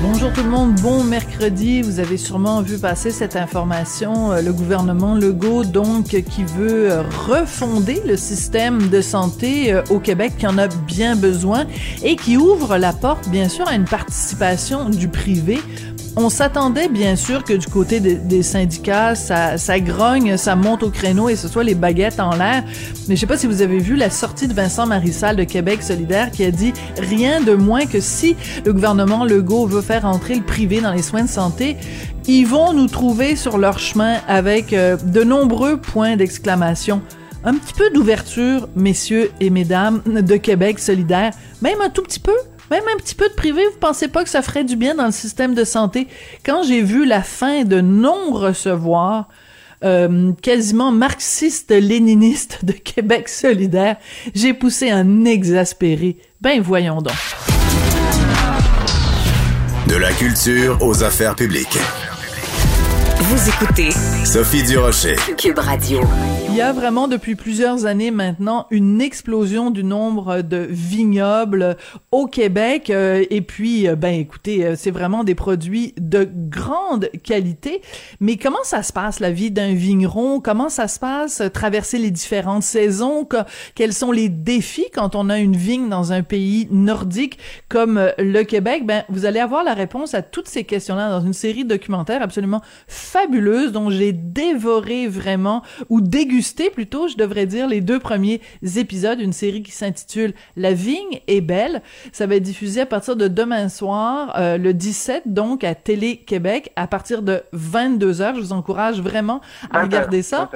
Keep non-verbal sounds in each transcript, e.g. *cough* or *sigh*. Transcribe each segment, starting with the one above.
Bonjour tout le monde, bon mercredi. Vous avez sûrement vu passer cette information. Euh, le gouvernement Legault, donc, qui veut euh, refonder le système de santé euh, au Québec, qui en a bien besoin, et qui ouvre la porte, bien sûr, à une participation du privé on s'attendait bien sûr que du côté des, syndicats, ça, grogne, ça monte au créneau et ce soit les baguettes en l'air. Mais je sais pas si vous avez vu la sortie de Vincent Marissal de Québec solidaire qui a dit rien de moins que si le gouvernement Legault veut faire entrer le privé dans les soins de santé, ils vont nous trouver sur leur chemin avec euh, de nombreux points d'exclamation. Un petit peu d'ouverture, messieurs et mesdames de Québec solidaire, même un tout petit peu. Même un petit peu de privé, vous pensez pas que ça ferait du bien dans le système de santé? Quand j'ai vu la fin de non-recevoir, euh, quasiment marxiste-léniniste de *laughs* Québec solidaire, j'ai poussé un exaspéré. Ben voyons donc. De la culture aux affaires publiques. Vous écoutez Sophie Durocher. Cube Radio. Il y a vraiment depuis plusieurs années maintenant une explosion du nombre de vignobles au Québec euh, et puis euh, ben écoutez euh, c'est vraiment des produits de grande qualité mais comment ça se passe la vie d'un vigneron? Comment ça se passe traverser les différentes saisons? Quels sont les défis quand on a une vigne dans un pays nordique comme le Québec? Ben vous allez avoir la réponse à toutes ces questions-là dans une série documentaire absolument fabuleuse dont j'ai dévoré vraiment ou dégusté plutôt, je devrais dire, les deux premiers épisodes d'une série qui s'intitule La vigne est belle. Ça va être diffusé à partir de demain soir, euh, le 17, donc à Télé-Québec, à partir de 22 heures. Je vous encourage vraiment à regarder ça.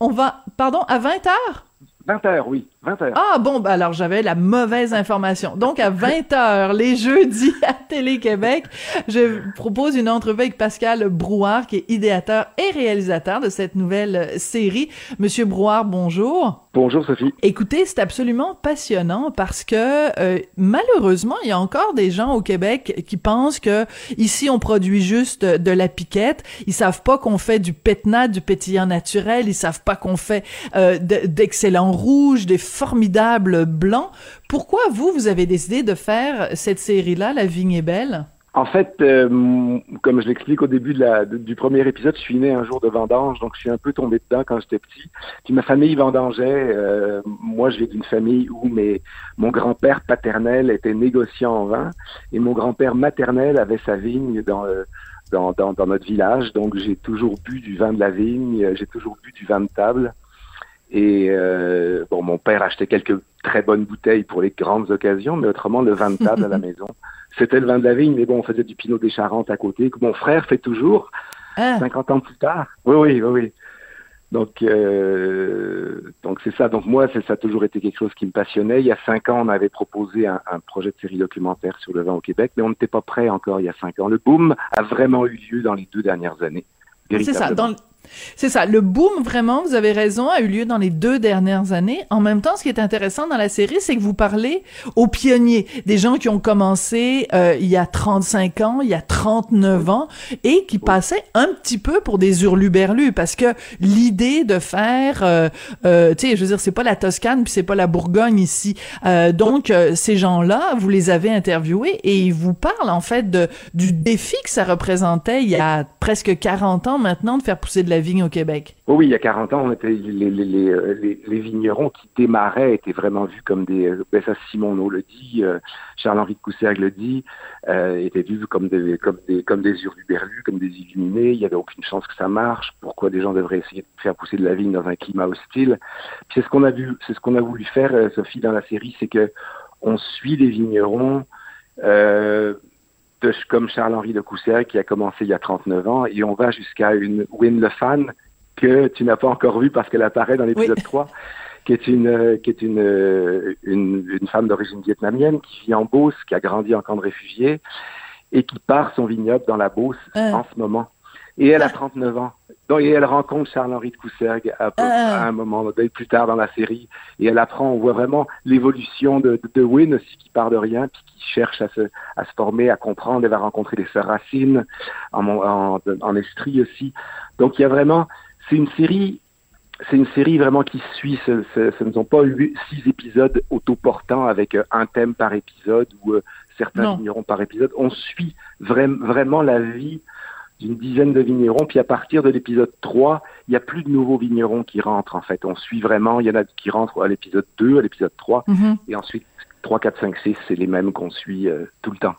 On va, pardon, à 20 heures? 20 heures, oui. 20 heures. Ah bon, ben alors j'avais la mauvaise information. Donc à 20 heures, les jeudis *laughs* à Télé-Québec, je propose une entrevue avec Pascal Brouard, qui est idéateur et réalisateur de cette nouvelle euh, série. Monsieur Brouard, bonjour. Bonjour Sophie. Écoutez, c'est absolument passionnant parce que euh, malheureusement, il y a encore des gens au Québec qui pensent que ici on produit juste de la piquette. Ils savent pas qu'on fait du pétnat, du pétillant naturel. Ils savent pas qu'on fait euh, d'excellents rouges, des formidables blancs. Pourquoi vous, vous avez décidé de faire cette série-là, La Vigne est belle? En fait, euh, comme je l'explique au début de du premier épisode, je suis né un jour de vendange, donc je suis un peu tombé dedans quand j'étais petit. Puis ma famille vendangeait. Euh, moi, je viens d'une famille où mon grand-père paternel était négociant en vin et mon grand-père maternel avait sa vigne euh, dans notre village. Donc j'ai toujours bu du vin de la vigne, j'ai toujours bu du vin de table. Et euh, bon, mon père achetait quelques très bonnes bouteilles pour les grandes occasions, mais autrement, le vin de table à la *laughs* maison, c'était le vin de la vigne. Mais bon, on faisait du Pinot des Charentes à côté, que mon frère fait toujours, 50 ans plus tard. Oui, oui, oui, oui. Donc, euh, donc c'est ça. Donc moi, ça a toujours été quelque chose qui me passionnait. Il y a cinq ans, on avait proposé un, un projet de série documentaire sur le vin au Québec, mais on n'était pas prêt encore il y a cinq ans. Le boom a vraiment eu lieu dans les deux dernières années. C'est ça. Dans, C'est ça. Le boom, vraiment, vous avez raison, a eu lieu dans les deux dernières années. En même temps, ce qui est intéressant dans la série, c'est que vous parlez aux pionniers, des gens qui ont commencé euh, il y a 35 ans, il y a 39 ans, et qui passaient un petit peu pour des hurluberlus, parce que l'idée de faire, euh, euh, tu sais, je veux dire, c'est pas la Toscane, puis c'est pas la Bourgogne ici. Donc, ces gens-là, vous les avez interviewés, et ils vous parlent, en fait, de, du défi que ça représentait il y a presque 40 ans maintenant de faire pousser de la vigne au Québec. Oui, oui, il y a 40 ans, euh, les, vignerons qui démarraient étaient vraiment vus comme des, euh, ben ça Simoneau le dit, euh, Charles-Henri de Coussergue le dit, étaient vus comme des, comme des, comme des comme des illuminés, il n'y avait aucune chance que ça marche, pourquoi des gens devraient essayer de faire pousser de la vigne dans un climat hostile? C'est ce qu'on a vu, c'est ce qu'on a voulu faire, Sophie, dans la série, c'est que on suit les vignerons, de, comme Charles-Henri de Coussergue qui a commencé il y a 39 ans, et on va jusqu'à une Win Le Fan que tu n'as pas encore vue parce qu'elle apparaît dans l'épisode Oui. 3, qui est une euh, qui est une, euh, une, une femme d'origine vietnamienne qui vit en Beauce, qui a grandi en camp de réfugiés et qui part son vignoble dans la Beauce Ah. en ce moment. Et elle a 39 ans. Donc, et elle rencontre Charles-Henri de Coussergue à, peu- Ah. à un moment donné, plus tard dans la série. Et elle apprend, on voit vraiment l'évolution de, de, de Wynne aussi, qui part de rien, puis qui cherche à se, à se former, à comprendre. Elle va rencontrer les sœurs Racine, en, en, en Estrie aussi. Donc il y a vraiment, c'est une série, c'est une série vraiment qui suit. Ce, ce, ce ne sont pas huit- six épisodes autoportants avec euh, un thème par épisode ou euh, certains Non. vignerons par épisode. On suit vraim- vraiment la vie d'une dizaine de vignerons, puis à partir de l'épisode 3, il n'y a plus de nouveaux vignerons qui rentrent, en fait. On suit vraiment, il y en a qui rentrent à l'épisode 2, à l'épisode 3, Mhm. et ensuite 3, 4, 5, 6, c'est les mêmes qu'on suit euh, tout le temps.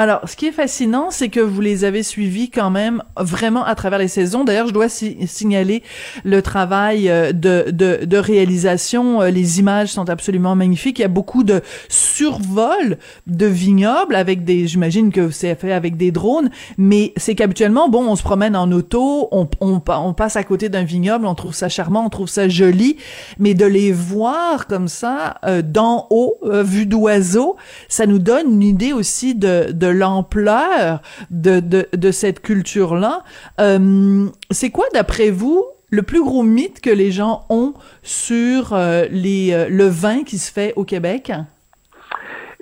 Alors, ce qui est fascinant, c'est que vous les avez suivis quand même vraiment à travers les saisons. D'ailleurs, je dois si- signaler le travail euh, de, réalisation. Euh, Les images sont absolument magnifiques. Il y a beaucoup de survols de vignobles avec des, j'imagine que c'est fait avec des drones, mais c'est qu'habituellement, bon, on se promène en auto, on, on, pa- on passe à côté d'un vignoble, on trouve ça charmant, on trouve ça joli, mais de les voir comme ça, euh, d'en haut, vue d'oiseau, ça nous donne une idée aussi de l'ampleur de, de, de cette culture-là. Euh, c'est quoi, d'après vous, le plus gros mythe que les gens ont sur euh, les, euh, le vin qui se fait au Québec?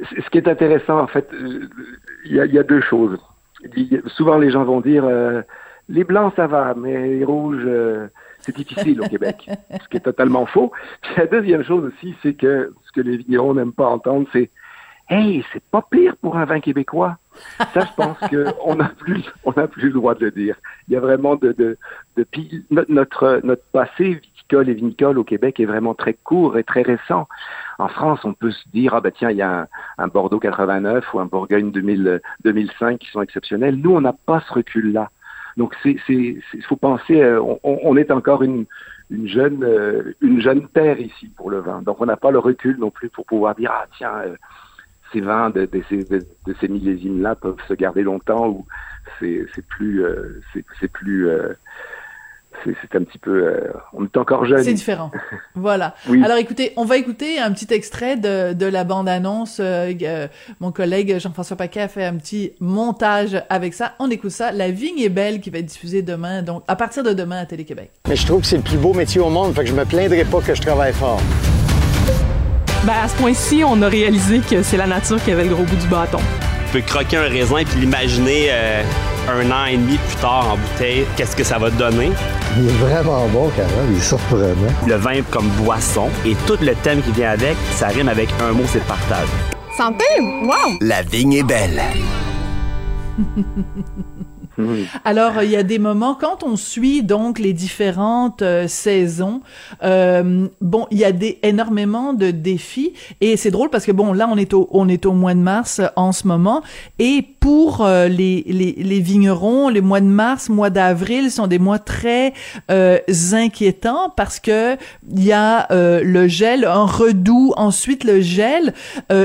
Ce qui est intéressant, en fait, il y, a, il y a deux choses. A- souvent, les gens vont dire les blancs, ça va, mais les rouges, c'est difficile au *laughs* Québec. Ce qui est totalement faux. Puis la deuxième chose aussi, c'est que ce que les vignerons n'aiment pas entendre, c'est Hey, c'est pas pire pour un vin québécois. Ça, je pense qu'on *laughs* n'a plus, on n'a plus le droit de le dire. Il y a vraiment de, de, de notre, notre, notre passé viticole et vinicole au Québec est vraiment très court et très récent. En France, on peut se dire, ah ben tiens, il y a un, un Bordeaux 89 ou un Bourgogne 2000, 2005 qui sont exceptionnels. Nous, on n'a pas ce recul-là. Donc, c'est, c'est, il faut penser, euh, on, on est encore une, une jeune, euh, une jeune terre ici pour le vin. Donc, on n'a pas le recul non plus pour pouvoir dire, ah tiens, euh, ces vins de, de ces, de, de ces millésimes-là peuvent se garder longtemps ou c'est, plus, euh, c'est, plus, euh, c'est, c'est un petit peu, euh, on est encore jeune. C'est différent. *laughs* Voilà. Oui. Alors écoutez, on va écouter un petit extrait de, de la bande-annonce. Euh, euh, mon collègue Jean-François Paquet a fait un petit montage avec ça. On écoute ça. La vigne est belle qui va être diffusée demain, donc à partir de demain à Télé-Québec. Mais je trouve que c'est le plus beau métier au monde, fait que je me plaindrai pas que je travaille fort. Ben, à ce point-ci, on a réalisé que c'est la nature qui avait le gros bout du bâton. Tu peux croquer un raisin puis l'imaginer euh, un an et demi plus tard en bouteille, qu'est-ce que ça va te donner? Il est vraiment bon, Carole, il est surprenant. Le vin comme boisson et tout le thème qui vient avec, ça rime avec un mot, c'est le partage. Santé! Wow! La vigne est belle. *laughs* Alors, il y a des moments, quand on suit donc les différentes euh, saisons, euh, bon, il y a des, énormément de défis. Et c'est drôle parce que bon, là, on est au, on est au mois de mars euh, en ce moment. Et pour euh, les, les, les vignerons, les mois de mars, mois d'avril sont des mois très euh, inquiétants parce que il y a le gel, un redout, ensuite le gel,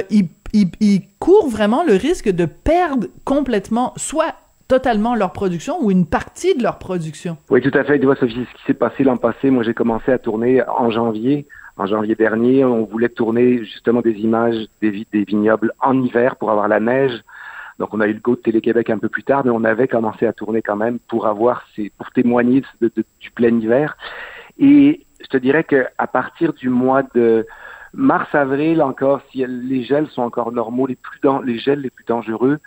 il ils courent vraiment le risque de perdre complètement soit totalement leur production ou une partie de leur production? Oui, tout à fait. Tu vois, Sophie, ce qui s'est passé l'an passé, moi j'ai commencé à tourner en janvier. En janvier dernier, on voulait tourner justement des images des, vi- des vignobles en hiver pour avoir la neige Donc on a eu le go de Télé-Québec un peu plus tard, mais on avait commencé à tourner quand même pour avoir ces, pour témoigner du plein hiver. Et je te dirais que à partir du mois de mars-avril encore, si les gels sont encore normaux, les plus les gels les plus dangereux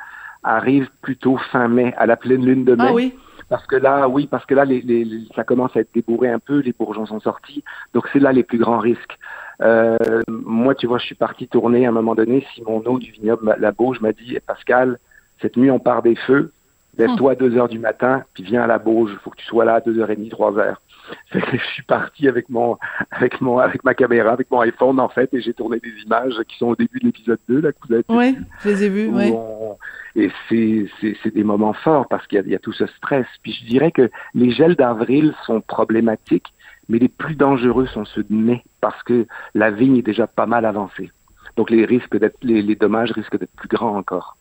arrivent plutôt fin mai, à la pleine lune de mai. Ah oui. Parce que là, oui, parce que là, les, les, ça commence à être débourré un peu, les bourgeons sont sortis, donc c'est là les plus grands risques. Euh, moi, tu vois, je suis parti tourner à un moment donné. Simon eau du vignoble, la Bauge, m'a dit Pascal, cette nuit, on part des feux. Lève-toi à 2 heures du matin, puis viens à la Bauge. Il faut que tu sois là à 2h30, 3 heures. *laughs* je suis parti avec mon, avec mon, avec ma caméra, avec mon iPhone, en fait, et j'ai tourné des images qui sont au début de l'épisode 2, là, que vous avez Oui, je les ai vues, oui. Et c'est, des moments forts parce qu'il y a, il y a tout ce stress. Puis je dirais que les gels d'avril sont problématiques, mais les plus dangereux sont ceux de mai parce que la vigne est déjà pas mal avancée. Donc les risques d'être, les, les dommages risquent d'être plus grands encore.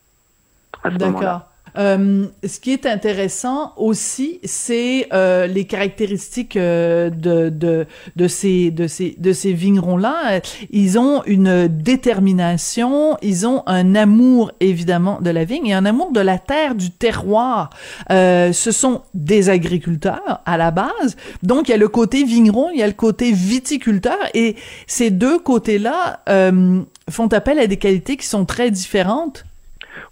D'accord. Euh, ce qui est intéressant aussi, c'est euh, les caractéristiques euh, de, de, de ces de ces de ces vignerons-là. Ils ont une détermination, ils ont un amour évidemment de la vigne et un amour de la terre, du terroir. Euh, ce sont des agriculteurs à la base, donc il y a le côté vigneron, il y a le côté viticulteur et ces deux côtés-là euh, font appel à des qualités qui sont très différentes.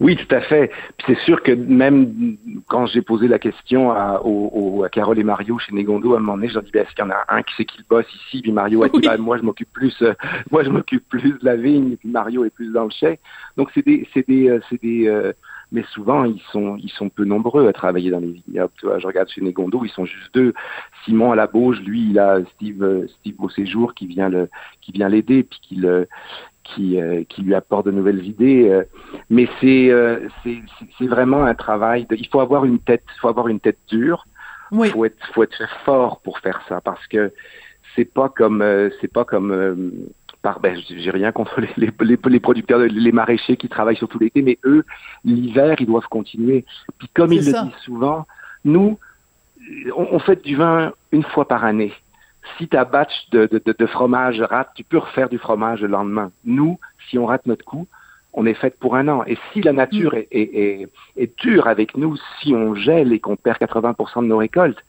Oui, tout à fait. Puis c'est sûr que même quand j'ai posé la question à, au, à Carole et Mario chez Negondo, à un moment donné, je leur dis, ben, est-ce qu'il y en a un qui sait qu'il bosse ici? Puis Mario a dit, oui. ben, moi, je m'occupe plus, euh, *laughs* moi, je m'occupe plus de la vigne, puis Mario est plus dans le chai. Donc, c'est des, c'est des, euh, c'est des, euh, mais souvent, ils sont, ils sont peu nombreux à travailler dans les vignobles. Tu vois, je regarde chez Negondo, ils sont juste deux. Simon à la Bauge, lui, il a Steve, Steve au séjour qui vient le, qui vient l'aider, puis qui le, qui, euh, qui lui apporte de nouvelles idées. Euh, mais c'est euh, c'est vraiment un travail. De, il faut avoir une tête, faut avoir une tête dure. Oui. Faut être faut être fort pour faire ça parce que c'est pas comme c'est pas comme par ben j'ai rien contre les, les, les, producteurs les maraîchers qui travaillent sur tout l'été mais eux l'hiver ils doivent continuer puis comme ils ça. le disent souvent nous on, on fait du vin une fois par année si ta batch de, de, de, fromage rate, tu peux refaire du fromage le lendemain. Nous, si on rate notre coup, on est fait pour un an. Et si la nature mm. est, est, est, est, dure avec nous, si on gèle et qu'on perd 80% de nos récoltes,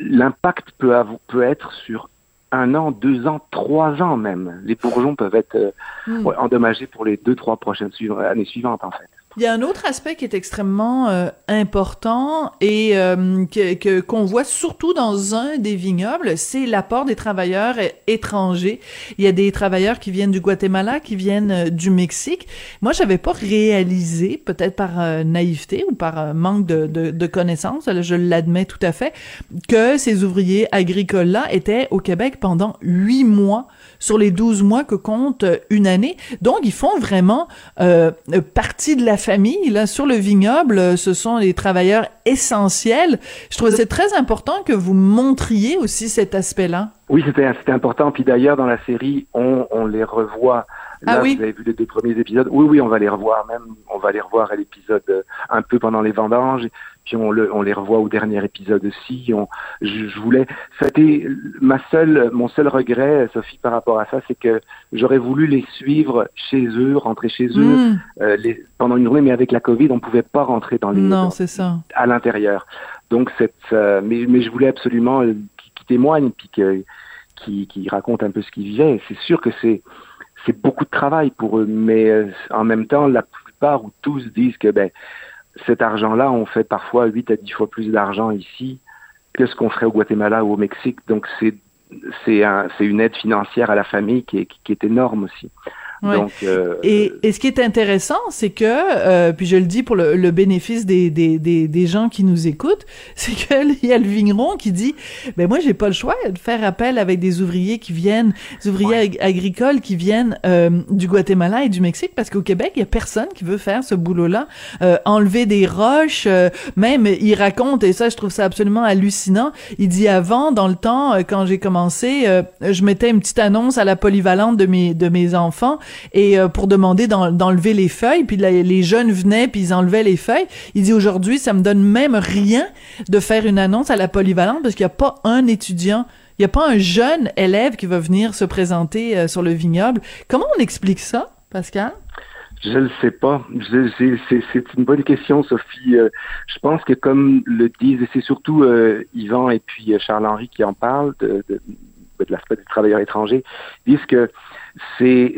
l'impact peut, peut être sur un an, deux ans, trois ans même. Les bourgeons peuvent être euh, mm. endommagés pour les deux, trois prochaines années suivantes, en fait. Il y a un autre aspect qui est extrêmement euh, important et euh, que qu'on voit surtout dans un des vignobles, c'est l'apport des travailleurs étrangers. Il y a des travailleurs qui viennent du Guatemala, qui viennent euh, du Mexique. Moi, j'avais pas réalisé, peut-être par euh, naïveté ou par euh, manque de, de, de connaissances, je l'admets tout à fait, que ces ouvriers agricoles-là étaient au Québec pendant huit mois sur les 12 mois que compte une année. Donc, ils font vraiment euh, partie de la famille. Là, sur le vignoble, ce sont les travailleurs essentiels. Je trouve c'est très important que vous montriez aussi cet aspect-là. Oui, c'était important. Puis d'ailleurs, dans la série, on, on les revoit. Là, ah oui? vous avez vu les deux premiers épisodes. Oui, oui, on va les revoir. Même, on va les revoir à l'épisode euh, un peu pendant les vendanges puis on, le, on les revoit au dernier épisode aussi. On, je, je voulais, c'était ma seule, mon seul regret, Sophie, par rapport à ça, c'est que j'aurais voulu les suivre chez eux, rentrer chez eux Mm. euh, les, pendant une journée, mais avec la Covid, on pouvait pas rentrer dans les non, c'est ça, à l'intérieur. Donc cette, euh, mais, mais je voulais absolument qu'ils témoignent, puis que, qui, qui racontent un peu ce qu'ils vivaient. C'est sûr que c'est c'est beaucoup de travail pour eux, mais euh, en même temps, la plupart ou tous disent que ben cet argent-là, on fait parfois 8 à 10 fois plus d'argent ici que ce qu'on ferait au Guatemala ou au Mexique. Donc, c'est c'est un, une aide financière à la famille qui est, qui est énorme aussi. Ouais. Donc, euh, et, et, ce qui est intéressant, c'est que, euh, puis je le dis pour le, le bénéfice des, des, des, des, gens qui nous écoutent, *laughs* c'est qu'il y a le vigneron qui dit, ben moi j'ai pas le choix de faire appel avec des ouvriers qui viennent, des ouvriers ouais. ag agricoles qui viennent euh, du Guatemala et du Mexique, parce qu'au Québec il y a personne qui veut faire ce boulot-là, euh, enlever des roches, euh, même il raconte et ça je trouve ça absolument hallucinant. Il dit avant, dans le temps, quand j'ai commencé, je mettais une petite annonce à la polyvalente de mes de mes enfants et euh, pour demander d'enlever les feuilles puis les jeunes venaient puis ils enlevaient les feuilles il dit aujourd'hui ça me donne même rien de faire une annonce à la polyvalente parce qu'il n'y a pas un étudiant il n'y a pas un jeune élève qui va venir se présenter euh, sur le vignoble comment on explique ça Pascal? Je ne sais pas. C'est une bonne question, Sophie. Euh, je pense que comme le disent, et c'est surtout euh, Yvan et puis euh, Charles-Henri qui en parlent de, de, de l'aspect des travailleurs étrangers, disent que c'est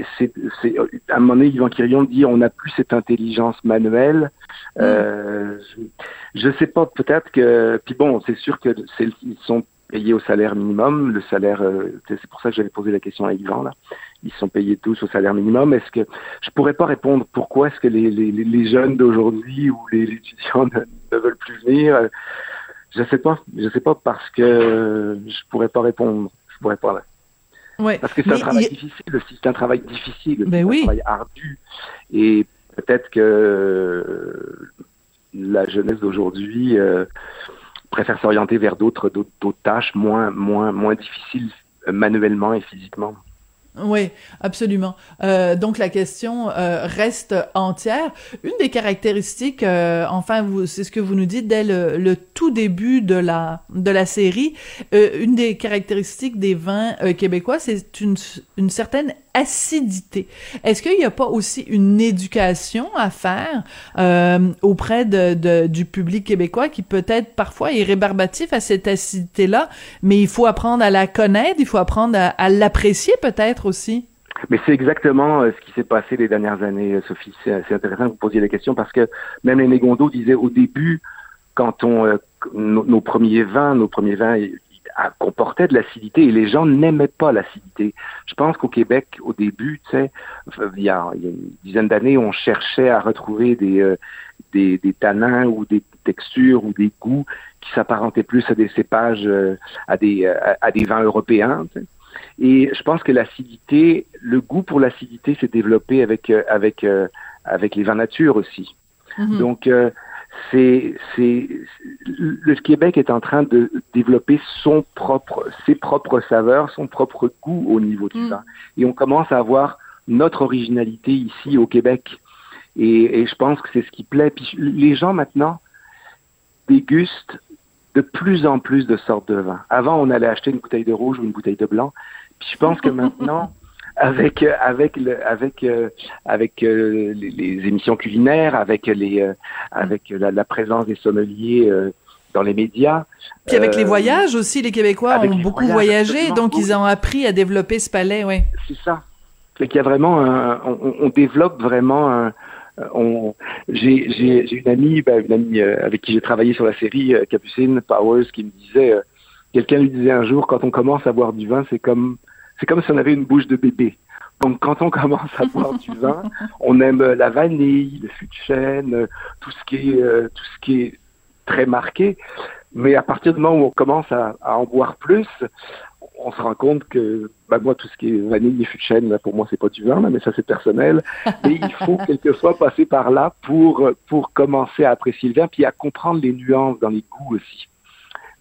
à un moment donné, Yvan Quirion dit on n'a plus cette intelligence manuelle. Euh, je ne sais pas, peut-être que. Puis bon, c'est sûr que ils sont payés au salaire minimum. Le salaire, c'est pour ça que j'avais posé la question à Yvan là ils sont payés tous au salaire minimum. Est-ce que je pourrais pas répondre pourquoi est-ce que les, les, les jeunes d'aujourd'hui ou les, étudiants *laughs* ne, veulent plus venir? Je sais pas, je sais pas parce que je pourrais pas répondre. Je pourrais pas. Ouais, parce que c'est un travail difficile c'est un travail difficile, ben c'est un travail ardu. Et peut-être que la jeunesse d'aujourd'hui euh, préfère s'orienter vers d'autres d'autres tâches moins moins moins difficiles manuellement et physiquement. Oui, absolument. Euh, donc la question euh, reste entière. Une des caractéristiques, euh, enfin, c'est ce que vous nous dites dès le, le, tout début de la de la série. Euh, une des caractéristiques des vins euh, québécois, c'est une, une certaine acidité. Est-ce qu'il n'y a pas aussi une éducation à faire euh, auprès du public québécois qui peut-être parfois est rébarbatif à cette acidité-là, mais il faut apprendre à la connaître, il faut apprendre à, l'apprécier peut-être aussi? Mais c'est exactement euh, ce qui s'est passé les dernières années, euh, Sophie. C'est intéressant que vous posiez la question parce que même les Négondo disaient au début, quand on nos, premiers vins, nos premiers vins comportait de l'acidité et les gens n'aimaient pas l'acidité. Je pense qu'au Québec, au début, tu sais, il y a, il y a une dizaine d'années, on cherchait à retrouver des, euh, des, des tanins ou des textures ou des goûts qui s'apparentaient plus à des cépages, euh, à des, à, à, des vins européens. Tu sais. Et je pense que l'acidité, le goût pour l'acidité s'est développé avec euh, avec avec les vins nature aussi. Mm -hmm. Donc c'est, c'est, le Québec est en train de développer son propre, ses propres saveurs, son propre goût au niveau du vin. Mm. Et on commence à avoir notre originalité ici au Québec. Et, et je pense que c'est ce qui plaît. Puis les gens maintenant dégustent de plus en plus de sortes de vins. Avant, on allait acheter une bouteille de rouge ou une bouteille de blanc. Puis je pense que *laughs* maintenant, avec euh, avec le, avec euh, avec euh, les, les, émissions culinaires, avec les avec la, la, présence des sommeliers dans les médias. Puis avec les voyages aussi, les Québécois ont beaucoup voyagé, donc ils ont appris à développer ce palais, oui. C'est ça. Fait qu'il y a vraiment un, on, on, développe vraiment un, on, j'ai, j'ai, j'ai une amie, ben, une amie avec qui j'ai travaillé sur la série, Capucine Powers, qui me disait, quelqu'un lui disait un jour, quand on commence à boire du vin, c'est comme c'est comme si on avait une bouche de bébé. Donc, quand on commence à boire du vin, *laughs* on aime la vanille, le fût de chêne, tout ce qui est, euh, tout ce qui est très marqué. Mais à partir du moment où on commence à, à en boire plus, on se rend compte que, bah, moi, tout ce qui est vanille et fût de chêne, là, pour moi, c'est pas du vin, là, mais ça, c'est personnel. *laughs* Et il faut quelquefois passer par là pour, pour commencer à apprécier le vin, puis à comprendre les nuances dans les goûts aussi.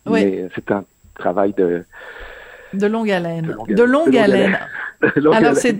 Oui. Mais c'est un travail de, de longue haleine. De longue, haleine. Alors c'est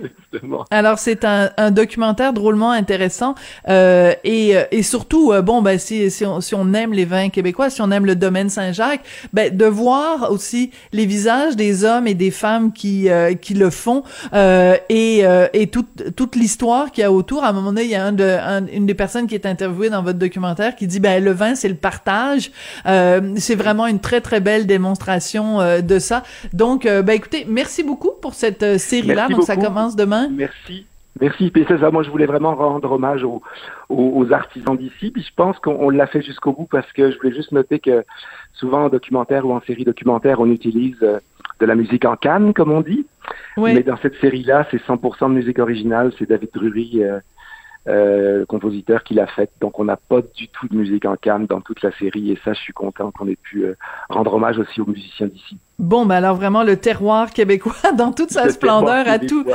alors c'est un, un, documentaire drôlement intéressant euh, et, et surtout euh, bon ben si si on, si on aime les vins québécois si on aime le domaine Saint-Jacques ben de voir aussi les visages des hommes et des femmes qui euh, qui le font euh, et euh, et toute toute l'histoire qu'il y a autour. À un moment donné il y a un de un, une des personnes qui est interviewée dans votre documentaire qui dit ben le vin c'est le partage. C'est vraiment une très très belle démonstration de ça. Donc ben écoutez merci beaucoup pour cette série là, donc ça commence demain. Merci. Merci, ça. Moi, je voulais vraiment rendre hommage aux, aux, aux artisans d'ici. Puis je pense qu'on l'a fait jusqu'au bout parce que je voulais juste noter que souvent en documentaire ou en série documentaire, on utilise de la musique en canne, comme on dit. Oui. Mais dans cette série-là, c'est 100% de musique originale. C'est David Drury, euh, euh, le compositeur, qui l'a faite. Donc, on n'a pas du tout de musique en canne dans toute la série. Et ça, je suis content qu'on ait pu euh, rendre hommage aussi aux musiciens d'ici. Bon, ben alors vraiment le terroir québécois *laughs* dans toute sa Le splendeur à tout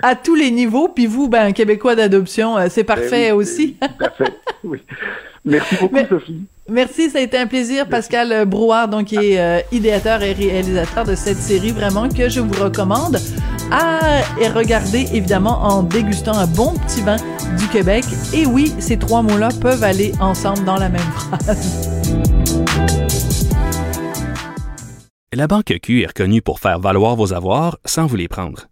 à tous les niveaux. Puis vous, ben un québécois d'adoption, euh, c'est parfait oui, aussi. Oui, tout à fait. *laughs* Oui. Merci beaucoup, Mais, Sophie. Merci, ça a été un plaisir. Pascal Brouard, donc, qui est euh, idéateur et réalisateur de cette série, vraiment, que je vous recommande à et regarder, évidemment, en dégustant un bon petit vin du Québec. Et oui, ces trois mots-là peuvent aller ensemble dans la même phrase. La Banque Q est reconnue pour faire valoir vos avoirs sans vous les prendre.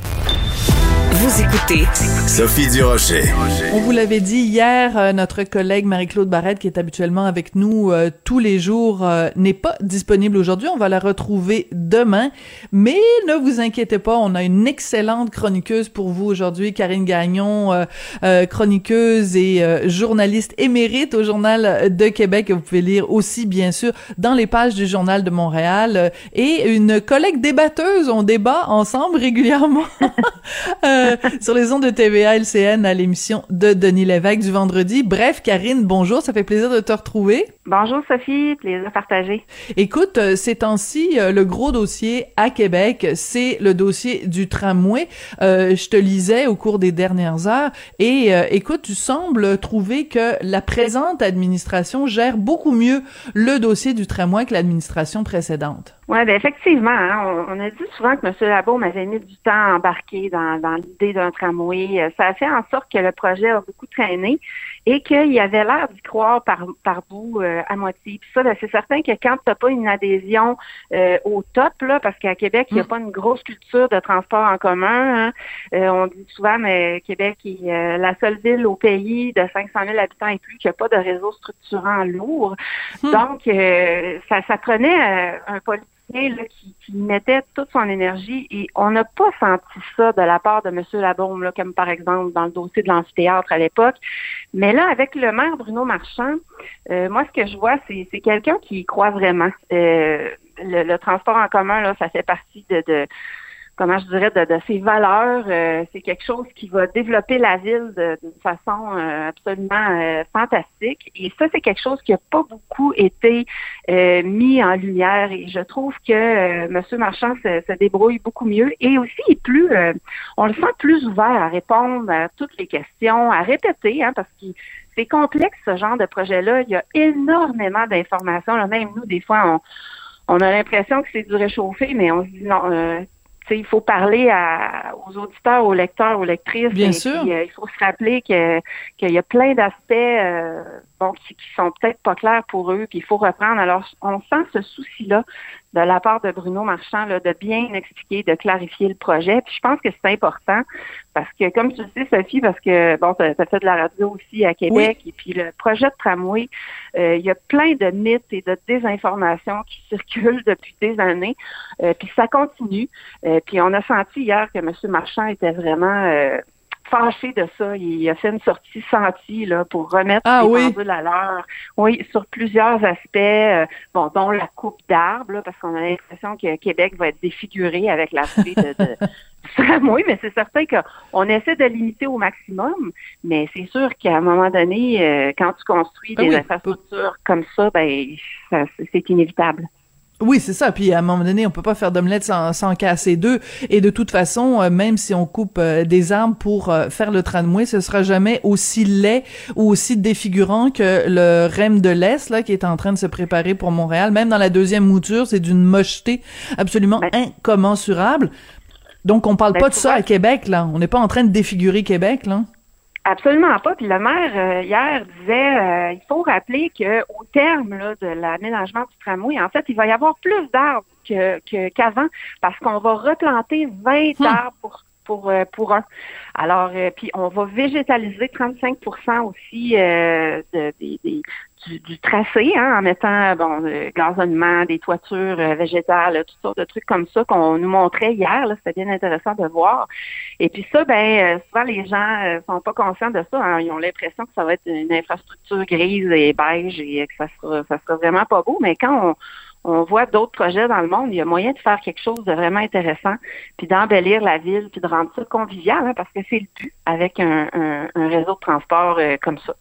Vous écoutez Sophie Durocher. On vous l'avait dit hier, euh, notre collègue Marie-Claude Barrette, qui est habituellement avec nous euh, tous les jours, euh, n'est pas disponible aujourd'hui. On va la retrouver demain. Mais ne vous inquiétez pas, on a une excellente chroniqueuse pour vous aujourd'hui, Karine Gagnon, chroniqueuse et journaliste émérite au Journal de Québec, que vous pouvez lire aussi, bien sûr, dans les pages du Journal de Montréal. et une collègue débatteuse, on débat ensemble régulièrement. *laughs* *laughs* sur les ondes de TVA LCN à l'émission de Denis Lévesque du vendredi. Bref, Karine, bonjour, ça fait plaisir de te retrouver. Bonjour Sophie, plaisir à partager. Écoute, euh, ces temps-ci, euh, le gros dossier à Québec, c'est le dossier du tramway. Euh, je te lisais au cours des dernières heures et écoute, tu sembles trouver que la présente administration gère beaucoup mieux le dossier du tramway que l'administration précédente. Oui, ben effectivement, hein, on, a dit souvent que M. Labo m'avait mis du temps à embarquer dans, dans l'idée d'un tramway. Ça a fait en sorte que le projet a beaucoup traîné et qu'il avait l'air d'y croire par, par bout euh, à moitié. Puis ça, ben, c'est certain que quand tu n'as pas une adhésion euh, au top, là, parce qu'à Québec, il n'y a mm. pas une grosse culture de transport en commun. Hein. Euh, on dit souvent, mais Québec est la seule ville au pays de 500 000 habitants et plus qui n'a pas de réseau structurant lourd. Mm. Donc, ça, ça prenait un politique qui, mettait toute son énergie et on n'a pas senti ça de la part de M. Labaume, là, comme par exemple dans le dossier de l'amphithéâtre à l'époque. Mais là, avec le maire Bruno Marchand, euh, moi, ce que je vois, c'est, quelqu'un qui croit vraiment. Euh, le, transport en commun, là, ça fait partie de comment je dirais, de, de ses valeurs. Euh, c'est quelque chose qui va développer la ville d'une façon euh, absolument euh, fantastique. Et ça, c'est quelque chose qui n'a pas beaucoup été mis en lumière. Et je trouve que M. Marchand se, se, débrouille beaucoup mieux. Et aussi, plus, on le sent plus ouvert à répondre à toutes les questions, à répéter, hein, parce que c'est complexe ce genre de projet-là. Il y a énormément d'informations. Même nous, des fois, on, on a l'impression que c'est du réchauffé, mais on se dit non il faut parler à, aux auditeurs, aux lecteurs, aux lectrices. Bien sûr. Euh, il faut se rappeler que qu'il y a plein d'aspects euh, bon, qui, qui sont peut-être pas clairs pour eux, puis il faut reprendre. Alors, on sent ce souci-là de la part de Bruno Marchand là, de bien expliquer, de clarifier le projet. Puis je pense que c'est important parce que, comme tu le sais, Sophie, parce que bon, tu as, fait de la radio aussi à Québec, et puis le projet de tramway, euh, il y a plein de mythes et de désinformations qui circulent depuis des années. Euh, puis ça continue. Euh, puis on a senti hier que M. Marchand était vraiment fâché de ça. Il a fait une sortie sentie là, pour remettre ah, les oui. pendules à l'heure. Oui, sur plusieurs aspects, euh, bon, dont la coupe d'arbres, parce qu'on a l'impression que Québec va être défiguré avec la de, de *laughs* oui, mais c'est certain qu'on essaie de limiter au maximum, mais c'est sûr qu'à un moment donné, euh, quand tu construis Ben des oui. infrastructures comme ça, ben ça- c'est inévitable. Oui, c'est ça. Puis à un moment donné, on peut pas faire d'omelette sans, sans casser deux. Et de toute façon, euh, même si on coupe euh, des arbres pour euh, faire le tramway, ce sera jamais aussi laid ou aussi défigurant que le REM de l'Est, là, qui est en train de se préparer pour Montréal. Même dans la deuxième mouture, c'est d'une mocheté absolument incommensurable. Donc, on parle Ben, pas de ça à Québec, là. On n'est pas en train de défigurer Québec, là. Absolument pas. Puis le maire euh, hier disait euh, il faut rappeler que au terme là, de l'aménagement du tramway, en fait, il va y avoir plus d'arbres que que- qu'avant parce qu'on va replanter 20 arbres pour pour pour un. Alors, puis on va végétaliser 35% aussi de, des, du, tracé, hein, en mettant bon gazonnement, des toitures végétales, toutes sortes de trucs comme ça qu'on nous montrait hier. C'était bien intéressant de voir. Et puis ça, ben souvent les gens sont pas conscients de ça. Hein. Ils ont l'impression que ça va être une infrastructure grise et beige et que ça sera ça sera vraiment pas beau. Mais quand on on voit d'autres projets dans le monde, il y a moyen de faire quelque chose de vraiment intéressant, puis d'embellir la ville, puis de rendre ça convivial, hein, parce que c'est le but avec un, réseau de transport euh, comme ça.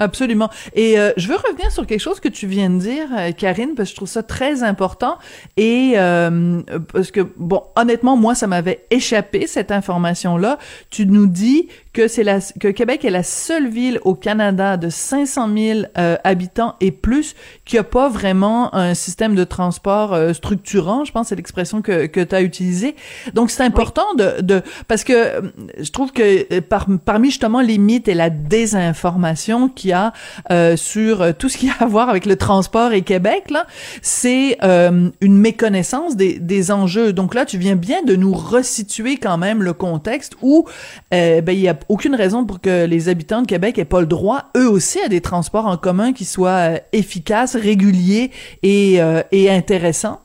Absolument. Et euh, je veux revenir sur quelque chose que tu viens de dire, euh, Karine, parce que je trouve ça très important. Et euh, parce que, bon, honnêtement, moi, ça m'avait échappé, cette information-là. Tu nous dis que c'est la que Québec est la seule ville au Canada de 500 000 habitants et plus qui a pas vraiment un système de transport structurant. Je pense c'est l'expression que, que tu as utilisée. Donc, c'est important de, de... Parce que je trouve que par, parmi justement les mythes et la désinformation qui a euh, sur euh, tout ce qui a à voir avec le transport et Québec, là, c'est euh, une méconnaissance des, des enjeux. Donc là, tu viens bien de nous resituer quand même le contexte où ben il y a aucune raison pour que les habitants de Québec aient pas le droit, eux aussi, à des transports en commun qui soient efficaces, réguliers et, et intéressants.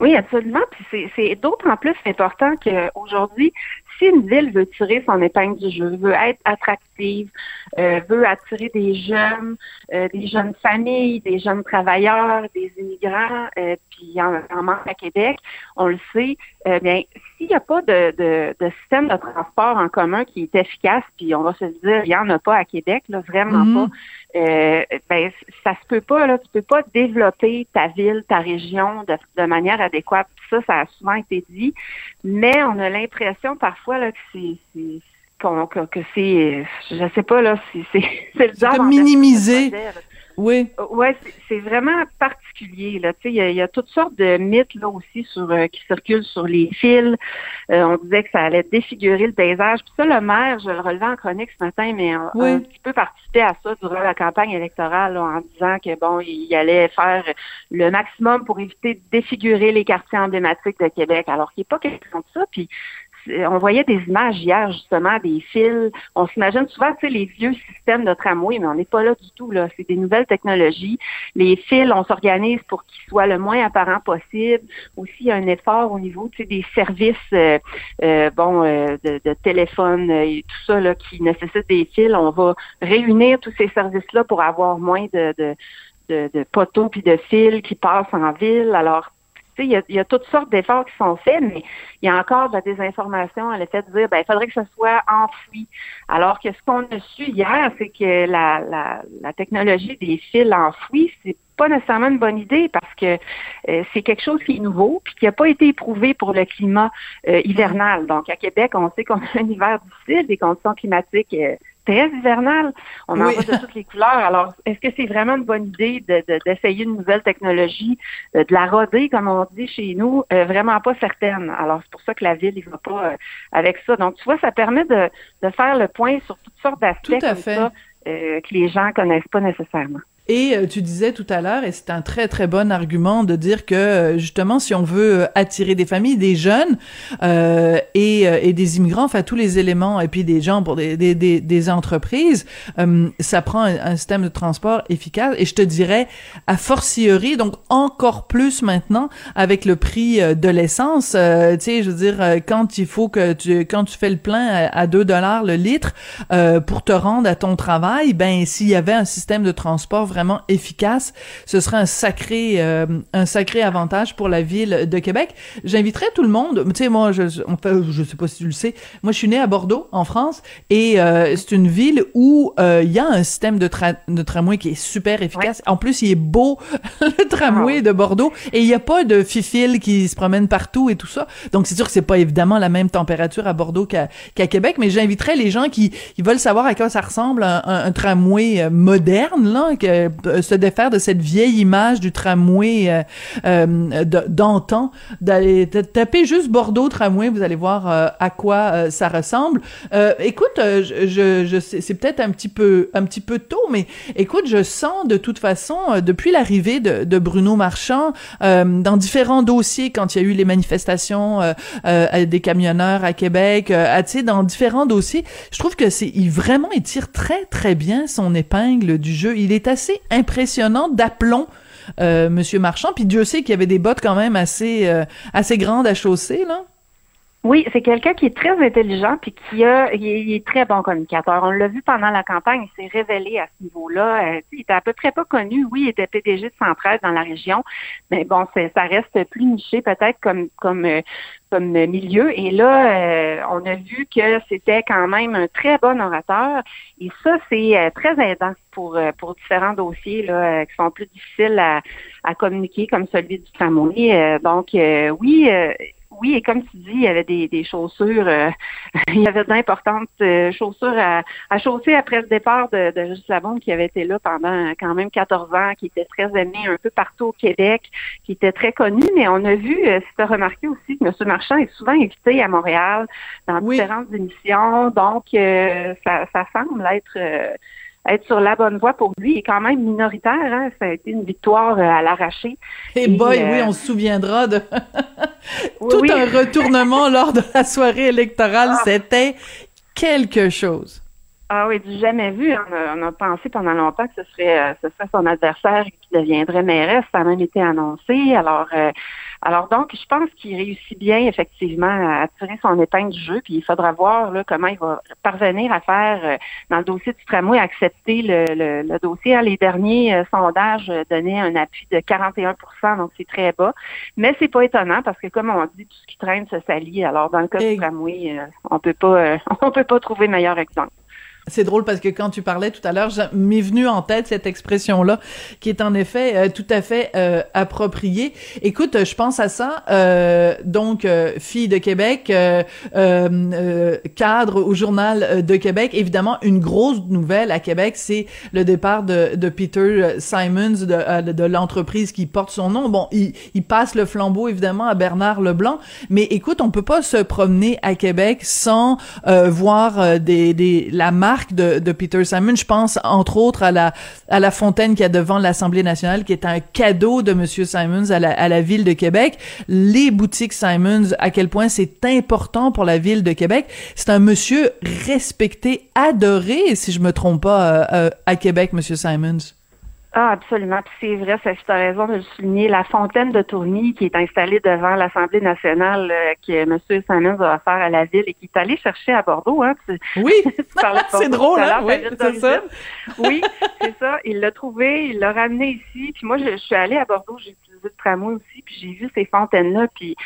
Oui, absolument. Puis c'est d'autant plus important qu'aujourd'hui, si une ville veut tirer son épingle du jeu, veut être attractive, euh, veut attirer des jeunes, euh, des jeunes familles, des jeunes travailleurs, des immigrants, euh, puis en, en manque à Québec, on le sait, bien, s'il n'y a pas de, de, de, système de transport en commun qui est efficace, puis on va se dire, il n'y en a pas à Québec, là, vraiment mm-hmm. pas, euh, ben ça se peut pas là, tu peux pas développer ta ville, ta région de, de manière adéquate. Ça, ça a souvent été dit, mais on a l'impression parfois là que c'est que, que c'est, je sais pas là, c'est c'est *laughs* le genre minimiser. Oui. Ouais, c'est vraiment particulier là. Tu sais, il y, a toutes sortes de mythes là aussi sur euh, qui circulent sur les fils. Euh, on disait que ça allait défigurer le paysage. Puis ça, le maire, je le relevais en chronique ce matin, mais un, petit peu participé à ça durant la campagne électorale en disant que bon, il allait faire le maximum pour éviter de défigurer les quartiers emblématiques de Québec. Alors qu'il n'est pas question de ça. Puis on voyait des images hier, justement, des fils. On s'imagine souvent, tu sais, les vieux systèmes de tramway, mais on n'est pas là du tout, là. C'est des nouvelles technologies. Les fils, on s'organise pour qu'ils soient le moins apparents possible. Aussi, il y a un effort au niveau, tu sais, des services, euh, euh, bon, euh, de, de, téléphone et tout ça, là, qui nécessitent des fils. On va réunir tous ces services-là pour avoir moins de, de de, de, poteaux puis de fils qui passent en ville. Alors, il y, a, toutes sortes d'efforts qui sont faits, mais il y a encore de la désinformation à l'effet de dire, ben, il faudrait que ce soit enfoui. Alors que ce qu'on a su hier, c'est que la, la, la, technologie des fils enfouis, c'est pas nécessairement une bonne idée parce que euh, c'est quelque chose qui est nouveau puis qui n'a pas été éprouvé pour le climat euh, hivernal. Donc à Québec, on sait qu'on a un hiver difficile, des conditions climatiques euh, très hivernal. On en voit de toutes les couleurs. Alors, est-ce que c'est vraiment une bonne idée d'essayer de, une nouvelle technologie, euh, de la roder, comme on dit chez nous? Euh, vraiment pas certaine. Alors, c'est pour ça que la ville, il va pas euh, avec ça. Donc, tu vois, ça permet de, faire le point sur toutes sortes d'aspects comme ça que les gens connaissent pas nécessairement. Et euh, tu disais tout à l'heure, et c'est un très très bon argument de dire que euh, justement, si on veut euh, attirer des familles, des jeunes euh, et, et, des immigrants, enfin tous les éléments, et puis des gens pour des, des, des, entreprises, ça prend un, système de transport efficace. Et je te dirais, à fortiori, donc encore plus maintenant avec le prix de l'essence. tu sais, je veux dire, quand il faut que tu quand tu fais le plein à 2 dollars le litre pour te rendre à ton travail, ben s'il y avait un système de transport efficace, ce serait un sacré, euh, un sacré avantage pour la ville de Québec. J'inviterais tout le monde. Tu sais, moi, je, je sais pas si tu le sais. Moi, je suis née à Bordeaux, en France, et euh, c'est une ville où euh, il y a un système de, de tramway qui est super efficace. En plus, il est beau, *laughs* le tramway ah de Bordeaux, et il n'y a pas de fifil qui se promène partout et tout ça. Donc, c'est sûr que c'est pas évidemment la même température à Bordeaux qu'à Québec, mais j'inviterais les gens qui, qui veulent savoir à quoi ça ressemble un, un, tramway moderne, là, que se défaire de cette vieille image du tramway d'antan, d'aller taper juste Bordeaux tramway, vous allez voir à quoi ça ressemble. écoute, c'est peut-être un petit peu un petit peu tôt, mais écoute, je sens de toute façon depuis l'arrivée de, Bruno Marchand dans différents dossiers quand il y a eu les manifestations des camionneurs à Québec, euh, sais, dans différents dossiers, je trouve que c'est il vraiment il tire très très bien son épingle du jeu. Il est assez impressionnant d'aplomb. Euh, Monsieur Marchand, puis Dieu sait qu'il y avait des bottes quand même assez euh, assez grandes à chausser là. Oui, c'est quelqu'un qui est très intelligent puis qui a, il est, très bon communicateur. On l'a vu pendant la campagne, il s'est révélé à ce niveau-là. Euh, il était à peu près pas connu. Oui, il était PDG de Centraide dans la région, mais bon, ça reste plus niché peut-être comme comme euh, comme milieu. Et là, euh, on a vu que c'était quand même un très bon orateur. Et ça, c'est très aidant pour pour différents dossiers là qui sont plus difficiles à, à communiquer, comme celui du tramway. donc, oui oui, et comme tu dis, il y avait des, des chaussures, euh, *laughs* il y avait d'importantes euh, chaussures à, à, chausser après le départ de, de Juste Labonde qui avait été là pendant quand même 14 ans, qui était très aimé un peu partout au Québec, qui était très connu, mais on a vu, euh, si tu as remarqué aussi, que M. Marchand est souvent invité à Montréal dans différentes émissions, donc ça, ça semble être être sur la bonne voie pour lui. Est quand même minoritaire. Hein? Ça a été une victoire euh, à l'arraché. Et, eh boy, oui, euh, on se souviendra de *laughs* tout un retournement *laughs* lors de la soirée électorale. Ah. C'était quelque chose. Ah oui, du jamais vu. On a, pensé pendant longtemps que ce serait, euh, ce serait son adversaire qui deviendrait mairesse. Ça a même été annoncé. Alors, alors donc, je pense qu'il réussit bien effectivement à tirer son épingle du jeu, puis il faudra voir là, comment il va parvenir à faire euh, dans le dossier du tramway, accepter le, le, dossier. Hein, les derniers euh, sondages donnaient un appui de 41% donc c'est très bas. Mais c'est pas étonnant parce que comme on dit, tout ce qui traîne se salit. Alors dans le cas du tramway, euh, on peut pas *laughs* on peut pas trouver meilleur exemple. C'est drôle parce que quand tu parlais tout à l'heure, m'est venu en tête cette expression-là, qui est en effet euh, tout à fait euh, appropriée. Écoute, je pense à ça. Euh, donc, fille de Québec, cadre au journal de Québec. Évidemment, une grosse nouvelle à Québec, c'est le départ de, de Peter Simons de, de l'entreprise qui porte son nom. Bon, il, il, passe le flambeau évidemment à Bernard Leblanc, mais écoute, on peut pas se promener à Québec sans voir des, des la marque de, Peter Simon. Je pense entre autres à la à la fontaine qui y a devant l'Assemblée nationale, qui est un cadeau de Monsieur Simons à la, à la ville de Québec. Les boutiques Simons, à quel point c'est important pour la ville de Québec. C'est un monsieur respecté, adoré, si je me trompe pas, euh, euh, à Québec, Monsieur Simons. Ah, absolument. Puis c'est vrai, ça, tu as raison de le souligner. La fontaine de Tourny qui est installée devant l'Assemblée nationale euh, que M. Simons va faire à la ville et qui est allé chercher à Bordeaux. Hein, *laughs* oui, *laughs* c'est drôle, hein? Oui, c'est ça. oui, c'est ça. Il l'a trouvé, il l'a ramené ici. Puis moi, je, je suis allée à Bordeaux, j'ai utilisé le tramway aussi, puis j'ai vu ces fontaines-là. Puis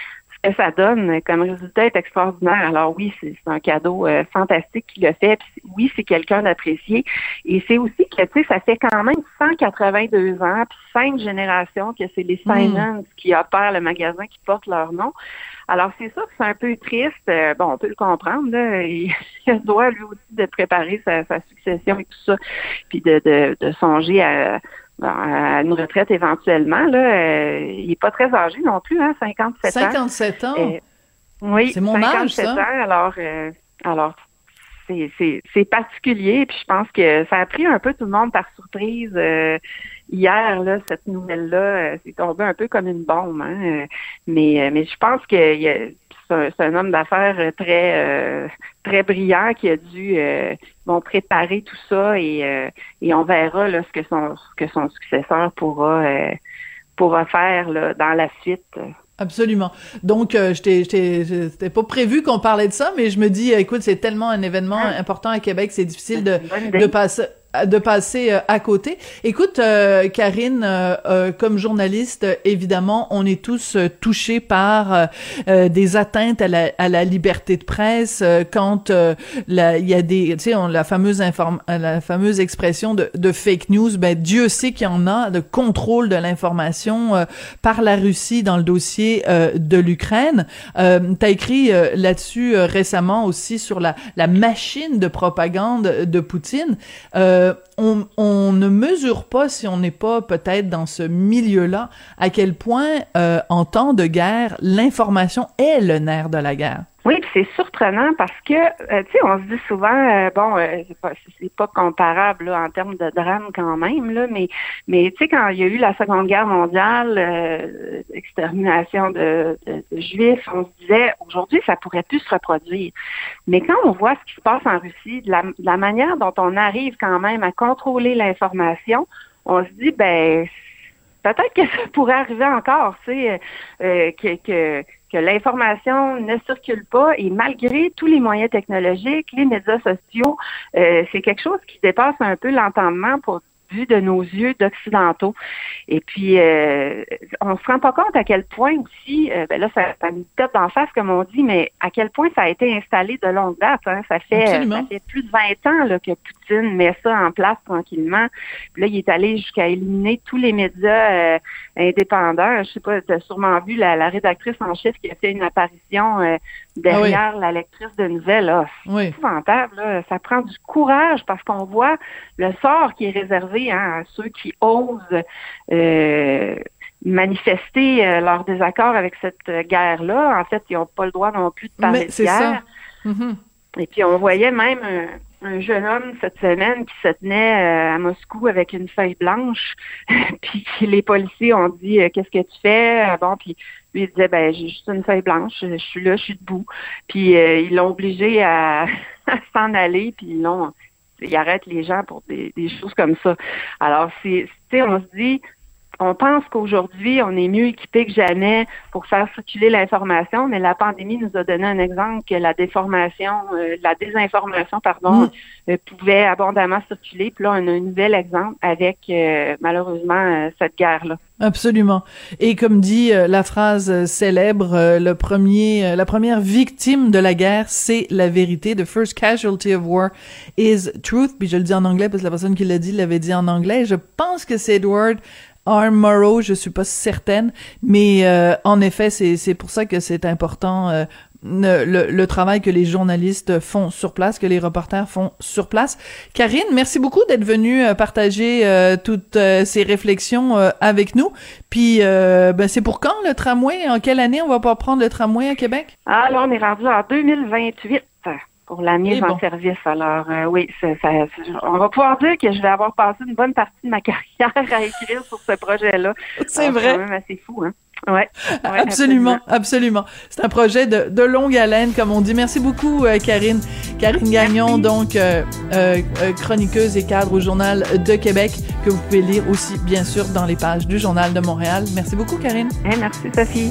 que ça donne comme résultat est extraordinaire. Alors oui, c'est un cadeau euh, fantastique qu'il a fait. oui, c'est quelqu'un d'apprécié. Et c'est aussi que, tu sais, ça fait quand même 182 ans, puis cinq générations que c'est les hmm. Simons qui opèrent le magasin qui porte leur nom. Alors, c'est sûr que c'est un peu triste. Euh, bon, on peut le comprendre. Là. *laughs* Il, doit, lui aussi, de préparer sa, succession et tout ça, puis de, de, de songer à à une retraite éventuellement. Là, euh, il n'est pas très âgé non plus, hein, 57 ans. 57 ans? Euh, oui, c'est mon âge, ça. Ans, alors, euh, alors c'est particulier. Puis je pense que ça a pris un peu tout le monde par surprise hier, là, cette nouvelle-là. c'est tombé un peu comme une bombe. Hein, mais, mais je pense que c'est un, homme d'affaires euh, très euh, très brillant qui a dû euh, préparer tout ça et, et on verra là, ce que son que son successeur pourra pourra faire là, dans la suite. Absolument. Donc, euh, j'étais pas prévu qu'on parlait de ça, mais je me dis, écoute, c'est tellement un événement ah. important à Québec, c'est difficile de, de passer de passer euh, à côté. Écoute, euh, Karine, euh, comme journaliste, évidemment, on est tous touchés par des atteintes à la, à la, liberté de presse quand il y a des, tu sais, la fameuse inform la fameuse expression de, de fake news. Ben Dieu sait qu'il y en a de contrôle de l'information par la Russie dans le dossier de l'Ukraine. Euh, T'as écrit là-dessus récemment aussi sur la, la machine de propagande de Poutine. Euh, euh, on, ne mesure pas, si on n'est pas peut-être dans ce milieu-là, à quel point, euh, en temps de guerre, l'information est le nerf de la guerre. Oui, c'est surprenant parce que, euh, tu sais, on se dit souvent, euh, bon, euh, c'est pas, pas comparable là, en termes de drame quand même, là, mais, mais tu sais, quand il y a eu la Seconde Guerre mondiale, extermination de, de, Juifs, on se disait, aujourd'hui, ça pourrait plus se reproduire. Mais quand on voit ce qui se passe en Russie, de la, la manière dont on arrive quand même à contrôler l'information, on se dit, ben, peut-être que ça pourrait arriver encore, tu sais, que, que que l'information ne circule pas et malgré tous les moyens technologiques, les médias sociaux, euh, c'est quelque chose qui dépasse un peu l'entendement pour de nos yeux d'occidentaux. Et puis, euh, on se rend pas compte à quel point aussi, euh, ben là, ça, ça nous tape d'en face, comme on dit, mais à quel point ça a été installé de longue date. Hein. Ça, fait, ça fait plus de 20 ans là, que Poutine met ça en place tranquillement. Puis là, il est allé jusqu'à éliminer tous les médias euh, indépendants. Je sais pas, tu as sûrement vu la, rédactrice en chef qui a fait une apparition euh, derrière la lectrice de nouvelles. C'est épouvantable. Là. Ça prend du courage parce qu'on voit le sort qui est réservé hein, à ceux qui osent euh, manifester euh, leur désaccord avec cette guerre-là. En fait, ils n'ont pas le droit non plus de parler de guerre. Mm-hmm. Et puis on voyait même un, jeune homme cette semaine qui se tenait euh, à Moscou avec une feuille blanche, *laughs* puis les policiers ont dit qu'est-ce que tu fais? Bon, puis lui il disait ben j'ai juste une feuille blanche, je suis là, je suis debout. Puis ils l'ont obligé à, *laughs* à s'en aller, puis ils l'ont il arrête les gens pour des, choses comme ça. Alors, c'est, on se dit, on pense qu'aujourd'hui, on est mieux équipé que jamais pour faire circuler l'information, mais la pandémie nous a donné un exemple que la déformation, euh, la désinformation, pardon, mm. euh, pouvait abondamment circuler. Puis là, on a un nouvel exemple avec euh, malheureusement cette guerre-là. Absolument. Et comme dit la phrase célèbre, le premier, la première victime de la guerre, c'est la vérité. The first casualty of war is truth. Puis je le dis en anglais parce que la personne qui l'a dit l'avait dit en anglais. Je pense que c'est Edward Morrow, je suis pas certaine, mais euh, en effet, c'est pour ça que c'est important euh, le, le, travail que les journalistes font sur place, que les reporters font sur place. Karine, merci beaucoup d'être venue euh, partager toutes ces réflexions avec nous. Puis, ben, c'est pour quand le tramway? En quelle année on va pas prendre le tramway à Québec? Ah, là, on est rendu en 2028 pour la mise en service. Alors euh, oui, on va pouvoir dire que je vais avoir passé une bonne partie de ma *laughs* carrière à écrire sur ce projet-là. C'est vrai. C'est quand même assez fou, hein. Ouais, *laughs* absolument, absolument. C'est un projet de, de, longue haleine, comme on dit. Merci beaucoup, euh, Karine. Karine Gagnon, donc euh, chroniqueuse et cadre au Journal de Québec, que vous pouvez lire aussi, bien sûr, dans les pages du Journal de Montréal. Merci beaucoup, Karine. Eh, merci, Sophie.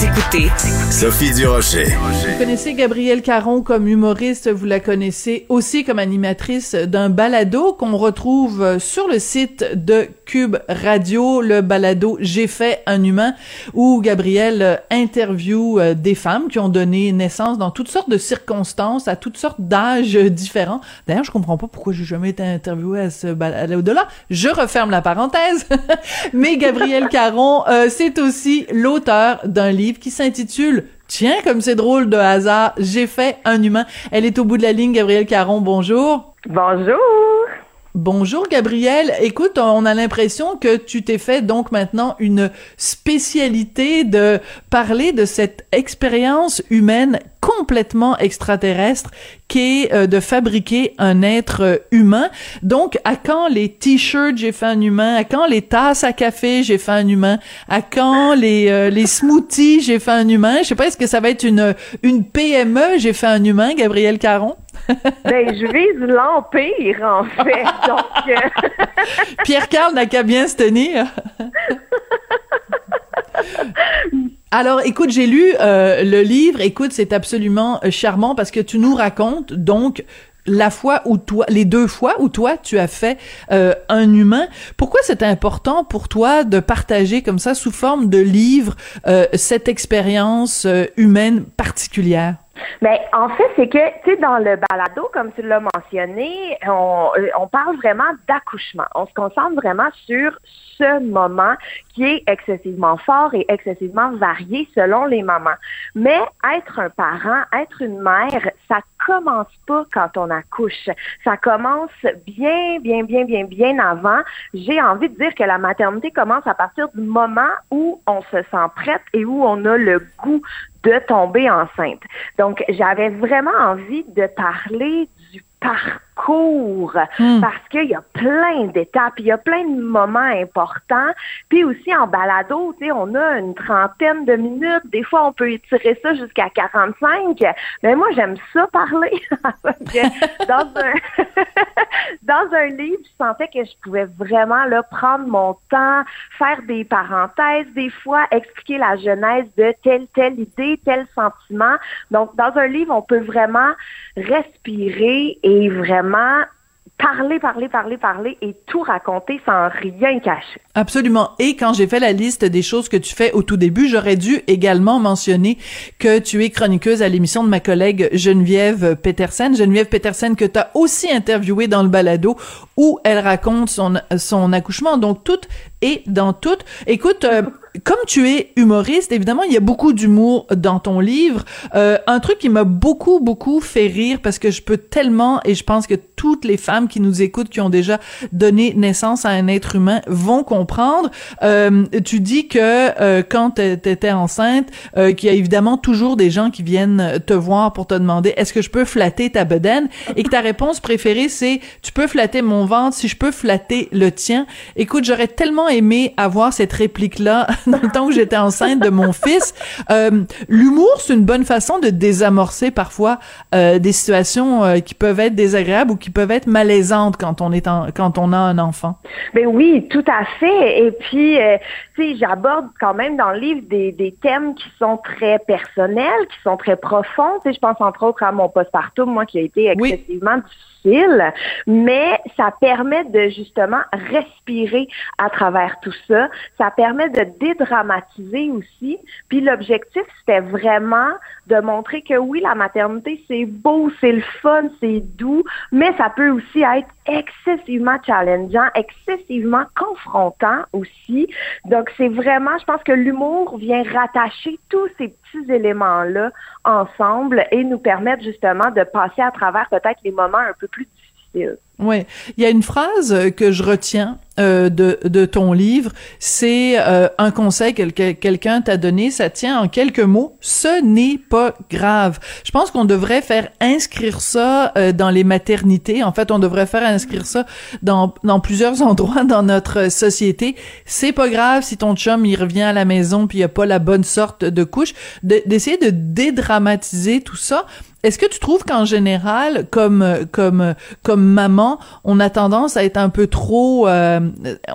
Vous écoutez Sophie Durocher. Vous connaissez Gabrielle Caron comme humoriste, vous la connaissez aussi comme animatrice d'un balado qu'on retrouve sur le site de Cube Radio, le balado J'ai fait un humain, où Gabrielle interview euh, des femmes qui ont donné naissance dans toutes sortes de circonstances, à toutes sortes d'âges différents. D'ailleurs, je comprends pas pourquoi j'ai jamais été interviewée à ce balado-là. Je referme la parenthèse. *laughs* Mais Gabrielle Caron, euh, c'est aussi l'auteur d'un livre qui s'intitule Tiens, comme c'est drôle de hasard, j'ai fait un humain. Elle est au bout de la ligne, Gabrielle Caron, bonjour. Bonjour. Bonjour Gabriel. Écoute, on a l'impression que tu t'es fait donc maintenant une spécialité de parler de cette expérience humaine complètement extraterrestre qui est euh, de fabriquer un être euh, humain. Donc, à quand les t-shirts, j'ai fait un humain, à quand les tasses à café, j'ai fait un humain, à quand les, euh, les smoothies, j'ai fait un humain? Je sais pas, est-ce que ça va être une, une PME, j'ai fait un humain, Gabriel Caron? *laughs* ben, je vise l'empire, en fait. Donc, *laughs* Pierre-Carl n'a qu'à bien se tenir. *laughs* Alors, écoute, j'ai lu euh, le livre. Écoute, c'est absolument euh, charmant parce que tu nous racontes donc la fois où toi, les deux fois où toi tu as fait euh, un humain. Pourquoi c'est important pour toi de partager comme ça sous forme de livre cette expérience humaine particulière? Ben, en fait, c'est que, tu sais, dans le balado, comme tu l'as mentionné, on, on parle vraiment d'accouchement. On se concentre vraiment sur ce moment qui est excessivement fort et excessivement varié selon les mamans. Mais être un parent, être une mère, ça commence pas quand on accouche. Ça commence bien, bien, bien, bien, bien avant. J'ai envie de dire que la maternité commence à partir du moment où on se sent prête et où on a le goût de tomber enceinte. Donc, j'avais vraiment envie de parler du parcours hmm. parce qu'il y a plein d'étapes, il y a plein de moments importants. Puis aussi en balado, tu sais, on a une trentaine de minutes. Des fois, on peut étirer ça jusqu'à 45. Mais moi, j'aime ça parler. *laughs* dans *laughs* un *laughs* dans un livre, je sentais que je pouvais vraiment là prendre mon temps, faire des parenthèses, des fois expliquer la genèse de telle telle idée, tel sentiment. Donc, dans un livre, on peut vraiment respirer et vraiment parler, parler, parler, parler et tout raconter sans rien cacher. Absolument. Et quand j'ai fait la liste des choses que tu fais au tout début, j'aurais dû également mentionner que tu es chroniqueuse à l'émission de ma collègue Geneviève Petersen. Geneviève Petersen que tu as aussi interviewé dans le balado où elle raconte son, accouchement. Donc, tout est dans tout. Écoute, euh, comme tu es humoriste, évidemment, il y a beaucoup d'humour dans ton livre. Euh, un truc qui m'a beaucoup, beaucoup fait rire parce que je peux tellement, et je pense que toutes les femmes qui nous écoutent, qui ont déjà donné naissance à un être humain, vont comprendre. Euh, tu dis que euh, quand t'étais enceinte, euh, qu'il y a évidemment toujours des gens qui viennent te voir pour te demander est-ce que je peux flatter ta bedaine? Et que ta réponse préférée c'est tu peux flatter mon ventre si je peux flatter le tien. Écoute, j'aurais tellement aimé avoir cette réplique là *laughs* dans le temps où j'étais enceinte de mon fils. Euh, L'humour, c'est une bonne façon de désamorcer parfois euh, des situations euh, qui peuvent être désagréables ou qui peuvent être malaisantes quand on est en, quand on a un enfant. Ben oui, tout à fait. Et puis, euh, tu sais, j'aborde quand même dans le livre des, des thèmes qui sont très personnels, qui sont très profonds. Tu sais, je pense entre autres à mon postpartum, moi, qui a été excessivement difficile mais ça permet de justement respirer à travers tout ça. Ça permet de dédramatiser aussi. Puis l'objectif, c'était vraiment de montrer que oui, la maternité, c'est beau, c'est le fun, c'est doux, mais ça peut aussi être excessivement challengeant, excessivement confrontant aussi. Donc, c'est vraiment, je pense que l'humour vient rattacher tous ces petits éléments-là ensemble et nous permettre justement de passer à travers peut-être les moments un peu plus difficiles. Oui, il y a une phrase que je retiens euh, de, de ton livre, c'est euh, un conseil que quelqu'un t'a donné, ça tient en quelques mots, ce n'est pas grave. Je pense qu'on devrait faire inscrire ça euh, dans les maternités, en fait, on devrait faire inscrire ça dans, dans plusieurs *laughs* endroits dans notre société. C'est pas grave si ton chum, il revient à la maison puis il a pas la bonne sorte de couche, d'essayer de dédramatiser tout ça. Est-ce que tu trouves qu'en général, comme comme comme maman, on a tendance à être un peu trop, euh,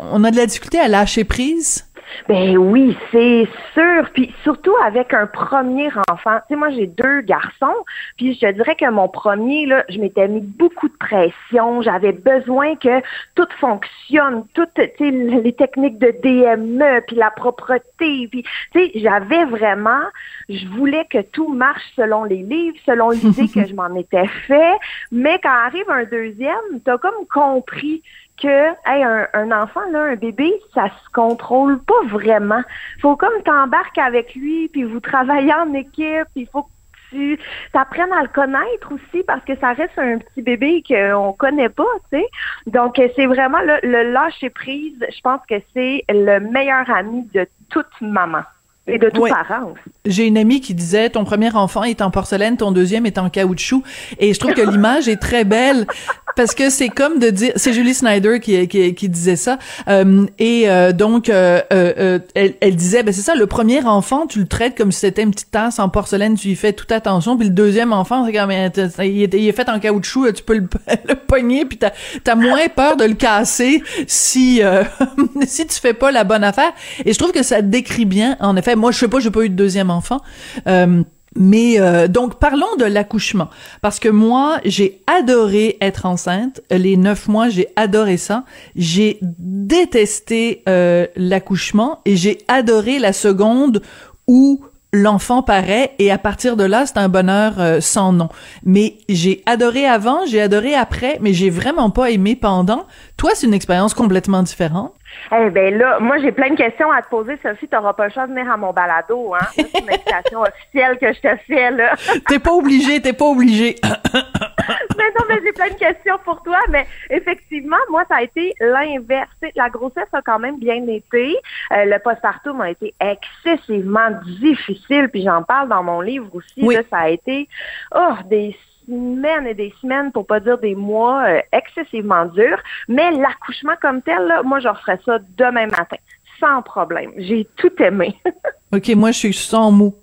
on a de la difficulté à lâcher prise? Ben oui, c'est sûr. Puis surtout avec un premier enfant. Tu sais, moi j'ai deux garçons. Puis je te dirais que mon premier, là, je m'étais mis beaucoup de pression. J'avais besoin que tout fonctionne, toutes tu sais, les techniques de DME, puis la propreté. Puis tu sais, j'avais vraiment, je voulais que tout marche selon les livres, selon l'idée *laughs* que je m'en étais fait. Mais quand arrive un deuxième, t'as comme compris que un, enfant, là, un bébé, ça se contrôle pas vraiment. Faut comme t'embarques avec lui, puis vous travaillez en équipe, il faut tu apprennes à le connaître aussi parce que ça reste un petit bébé qu'on connaît pas, tu sais. Donc, c'est vraiment le, le lâcher prise. Je pense que c'est le meilleur ami de toute maman et de tous parents J'ai une amie qui disait ton premier enfant est en porcelaine, ton deuxième est en caoutchouc. Et je trouve que l'image est très belle *laughs* parce que c'est comme de dire c'est Julie Snyder qui qui, qui disait ça. Euh, et euh, donc euh, euh, elle, elle, disait ben c'est ça le premier enfant tu le traites comme si c'était une petite tasse en porcelaine tu y fais toute attention. Puis le deuxième enfant c'est comme il est, il est, fait en caoutchouc tu peux le, *laughs* le pogner puis t'as as moins peur de le casser si *laughs* si tu fais pas la bonne affaire. Et je trouve que ça décrit bien en effet moi, je sais pas, j'ai pas eu de deuxième enfant. Euh, mais euh, donc parlons de l'accouchement. Parce que moi j'ai adoré être enceinte. Les neuf mois j'ai adoré ça. J'ai détesté euh, l'accouchement et j'ai adoré la seconde où l'enfant paraît et à partir de là c'est un bonheur sans nom. Mais j'ai adoré avant j'ai adoré après mais j'ai vraiment pas aimé pendant. Toi c'est une expérience complètement différente eh ben là, moi j'ai plein de questions à te poser, Sophie. T'auras pas le choix de venir à mon balado, hein. C'est une invitation officielle que je te fais là. *laughs* t'es pas obligé, t'es pas obligé. *laughs* mais non, mais j'ai plein de questions pour toi. Mais effectivement, moi ça a été l'inverse. La grossesse a quand même bien été. Euh, le postpartum a été excessivement difficile. Puis j'en parle dans mon livre aussi. Là, ça a été oh des semaines et des semaines, pour pas dire des mois, euh, excessivement durs. Mais l'accouchement comme tel, là, moi, je referais ça demain matin, sans problème. J'ai tout aimé. *laughs* OK, moi, je suis sans mots.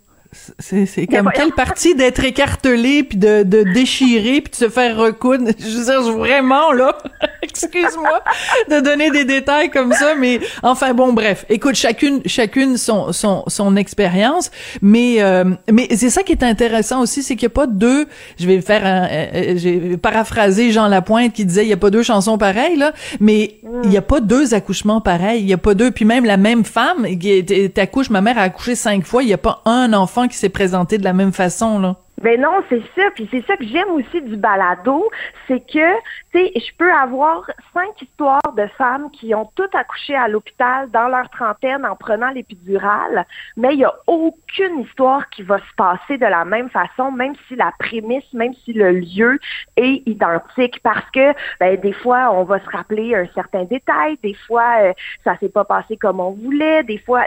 C'est comme quelle partie d'être écartelé puis de, de déchirer puis de se faire recoudre? *laughs* Je veux dire, vraiment là, *laughs* excuse-moi de donner des détails comme ça, mais enfin bon, bref. Écoute, chacune chacune son son son expérience, mais euh, mais c'est ça qui est intéressant aussi, c'est qu'il n'y a pas deux. Je vais faire un, euh, euh, j'ai paraphrasé Jean Lapointe qui disait il y a pas deux chansons pareilles là, mais il n'y a pas deux accouchements pareils. Il y a pas deux. Puis même la même femme qui t'accouche, ma mère a accouché cinq fois, il y a pas un enfant qui s'est présenté de la même façon, là? Ben non, c'est ça. Puis c'est ça que j'aime aussi du balado, c'est que, sais, je peux avoir cinq histoires de femmes qui ont toutes accouché à l'hôpital dans leur trentaine en prenant l'épidurale, mais il n'y a aucune histoire qui va se passer de la même façon, même si la prémisse, même si le lieu est identique, parce que, ben, des fois, on va se rappeler un certain détail, des fois, euh, ça s'est pas passé comme on voulait, des fois,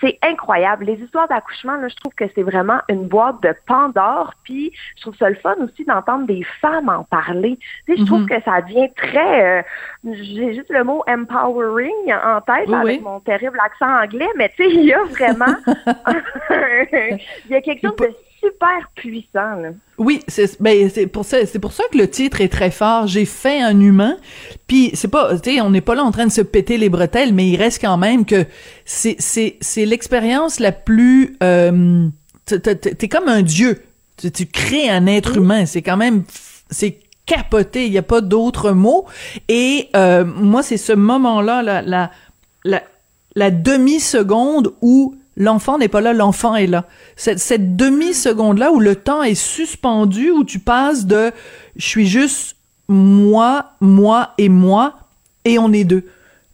c'est incroyable. Les histoires d'accouchement, là, je trouve que c'est vraiment une boîte de Pandore puis je trouve ça le fun aussi d'entendre des femmes en parler. Tu sais, je trouve mhm. que ça devient très, euh, j'ai juste le mot empowering en tête avec mon terrible accent anglais, mais tu sais, il y a vraiment, *laughs* il y a quelque chose de super puissant. Là. Oui, c'est ben, c'est pour ça c'est pour ça que le titre est très fort. J'ai fait un humain. Puis c'est pas tu sais on n'est pas là en train de se péter les bretelles, mais il reste quand même que c'est c'est c'est l'expérience la plus euh, t'es comme un dieu tu, crées un être humain. C'est quand même, c'est capoté. Il n'y a pas d'autre mot. Et euh, moi, c'est ce moment-là, la, la, la, la demi-seconde où l'enfant n'est pas là, l'enfant est là. Cette, cette demi-seconde-là où le temps est suspendu, où tu passes de je suis juste moi, moi et moi, et on est deux.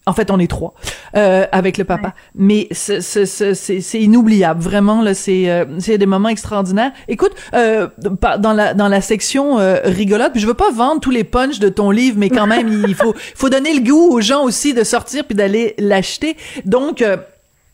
En fait, on est trois euh, avec le papa. Mais c'est inoubliable, vraiment là. C'est euh, des moments extraordinaires. Écoute, euh, dans la dans la section euh, rigolote, je veux pas vendre tous les punchs de ton livre, mais quand même, il faut faut donner le goût aux gens aussi de sortir puis d'aller l'acheter. Donc euh,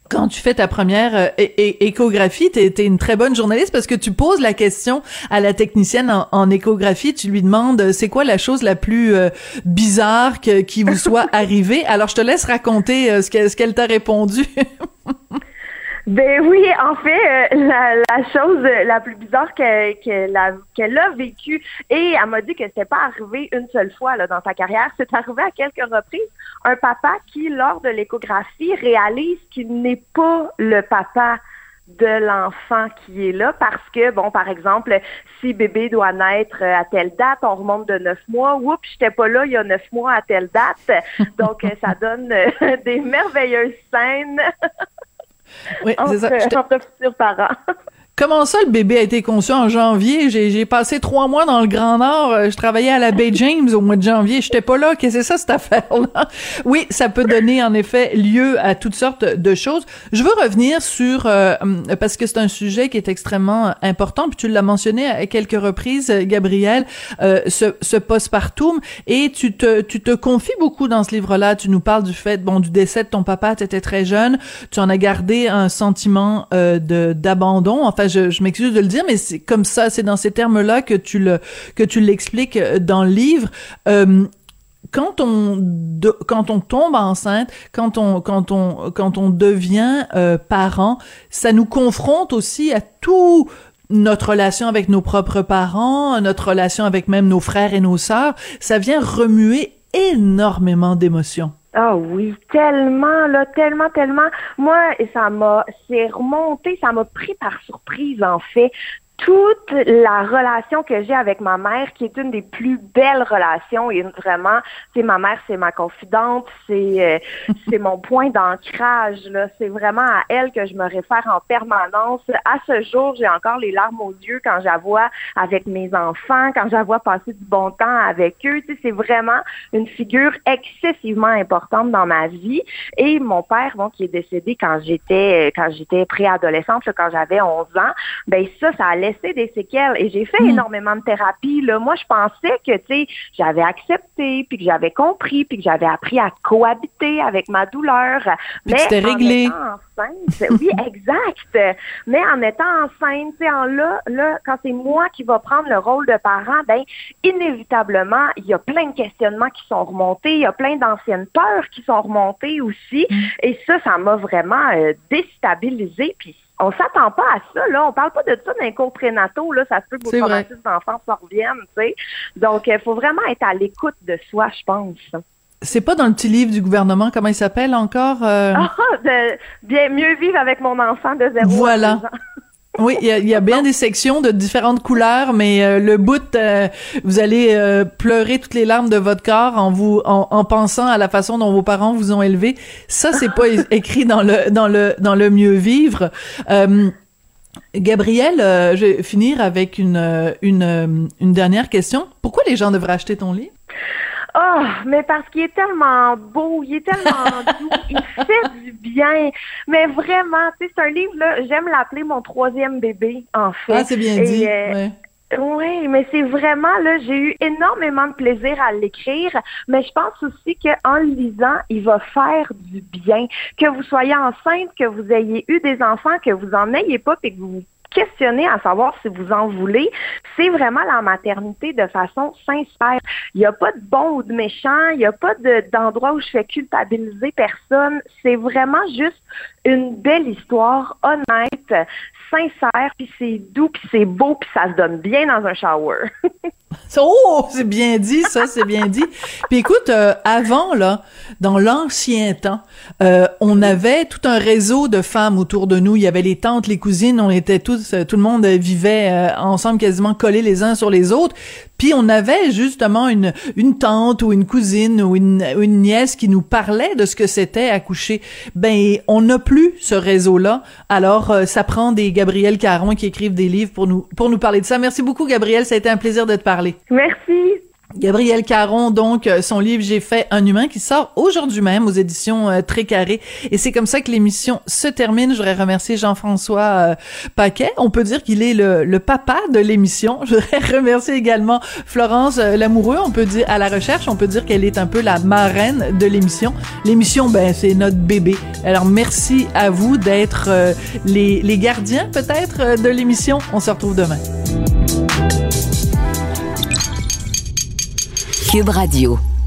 quand tu fais ta première euh, échographie, tu es, une très bonne journaliste parce que tu poses la question à la technicienne en, échographie, tu lui demandes euh, c'est quoi la chose la plus euh, bizarre qui vous soit *laughs* arrivée? Alors je te laisse raconter ce qu'elle t'a répondu. *laughs* Ben oui, en fait, euh, la, chose la plus bizarre qu'elle a vécue, et elle m'a dit que c'était pas arrivé une seule fois dans sa carrière, c'est arrivé à quelques reprises. Un papa qui, lors de l'échographie, réalise qu'il n'est pas le papa de l'enfant qui est là parce que, bon, par exemple, si bébé doit naître à telle date, on remonte de neuf mois. Oups, j'étais pas là il y a neuf mois à telle date. Donc, ça donne *laughs* des merveilleuses scènes. *laughs* Oui, c'est ça. Entre, futurs parents. Comment ça le bébé a été conçu en janvier? J'ai passé trois mois dans le Grand Nord, euh, je travaillais à la Bay James au mois de janvier, j'étais pas là, qu'est-ce que c'est ça cette *laughs* affaire-là? Oui, ça peut donner en effet lieu à toutes sortes de choses. Je veux revenir sur, euh, parce que c'est un sujet qui est extrêmement important, puis tu l'as mentionné à quelques reprises, Gabriel, euh, ce, ce postpartum, et tu te, tu te confies beaucoup dans ce livre-là, tu nous parles du fait, bon, du décès de ton papa, tu étais très jeune, tu en as gardé un sentiment euh, d'abandon, enfin, je, m'excuse de le dire, mais c'est comme ça, c'est dans ces termes-là que tu le que tu l'expliques euh, dans le livre. Euh, quand on quand on tombe enceinte, quand on quand on quand on devient euh, parent, ça nous confronte aussi à tout notre relation avec nos propres parents, notre relation avec même nos frères et nos sœurs, ça vient remuer énormément d'émotions. Ah oui, tellement, là, tellement, tellement. Moi, ça m'a, c'est remonté, ça m'a pris par surprise, en fait toute la relation que j'ai avec ma mère, qui est une des plus belles relations, et vraiment, c'est ma mère, c'est ma confidente, c'est euh, *laughs* c'est mon point d'ancrage. Là, c'est vraiment à elle que je me réfère en permanence. À ce jour, j'ai encore les larmes aux yeux quand je la vois avec mes enfants, quand je la vois passer du bon temps avec eux. Tu sais, c'est vraiment une figure excessivement importante dans ma vie. Et mon père, bon, qui est décédé quand j'étais quand j'étais préadolescente, quand j'avais 11 ans, ben ça, ça allait laissé des séquelles et j'ai fait hmm. énormément de thérapie. Là. Moi, je pensais que, tu sais, j'avais accepté, puis que j'avais compris, puis que j'avais appris à cohabiter avec ma douleur. mais c'était réglé. Enceinte, *laughs* oui, exact. Mais en étant enceinte, tu sais, en là, là, quand c'est moi qui va prendre le rôle de parent, ben inévitablement, il y a plein de questionnements qui sont remontés, il y a plein d'anciennes peurs qui sont remontées aussi, hmm. et ça, ça m'a vraiment euh, déstabilisée. Puis on s'attend pas à ça, là. On parle pas de ça d'un cours prénataux, là. Ça se peut que vos traumatismes d'enfants s'en reviennent, tu sais. Donc, il faut vraiment être à l'écoute de soi, je pense. C'est pas dans le petit livre du gouvernement, comment il s'appelle encore? Euh? Ah, de bien mieux vivre avec mon enfant de zéro voilà. *laughs* Oui, il y a, bien des sections de différentes couleurs, mais euh, le bout, euh, vous allez euh, pleurer toutes les larmes de votre corps en vous en, pensant à la façon dont vos parents vous ont élevé. Ça, c'est pas *laughs* écrit dans le dans le dans le mieux vivre. Gabriel, je vais finir avec une une une dernière question. Pourquoi les gens devraient acheter ton livre? Oh, mais parce qu'il est tellement beau, il est tellement *laughs* doux, il fait du bien. Mais vraiment, tu sais, c'est un livre, là, j'aime l'appeler mon troisième bébé, en fait. Ah, c'est bien dit. Euh, oui, mais c'est vraiment là, j'ai eu énormément de plaisir à l'écrire, mais je pense aussi qu'en le lisant, il va faire du bien. Que vous soyez enceinte, que vous ayez eu des enfants, que vous en ayez pas, et que vous questionner à savoir si vous en voulez, c'est vraiment la maternité de façon sincère. Il n'y a pas de bon ou de méchant, il n'y a pas d'endroit où je fais culpabiliser personne. C'est vraiment juste une belle histoire, honnête, sincère, puis c'est doux, puis c'est beau, puis ça se donne bien dans un shower. *laughs* oh, c'est bien dit, ça, c'est bien dit. Puis écoute, euh, avant là, dans l'ancien temps, euh, on avait tout un réseau de femmes autour de nous. Il y avait les tantes, les cousines, on était tous, euh, tout le monde vivait ensemble, quasiment collés les uns sur les autres. Puis on avait justement une, une tante ou une cousine ou une, une nièce qui nous parlait de ce que c'était accoucher. Ben, on n'a plus ce réseau-là. Alors, ça prend des Gabriel Caron qui écrivent des livres pour nous, pour nous parler de ça. Merci beaucoup, Gabriel. Ça a été un plaisir de te parler. Merci. Gabriel Caron, donc, euh, son livre J'ai fait un humain qui sort aujourd'hui même aux éditions euh, Très Carré. Et c'est comme ça que l'émission se termine. Je voudrais remercier Jean-François euh, Paquet. On peut dire qu'il est le, le, papa de l'émission. *laughs* Je voudrais remercier également Florence Lamoureux. On peut dire, à la recherche, on peut dire qu'elle est un peu la marraine de l'émission. L'émission, ben, c'est notre bébé. Alors, merci à vous d'être les, les gardiens, peut-être, de l'émission. On se retrouve demain. Radio.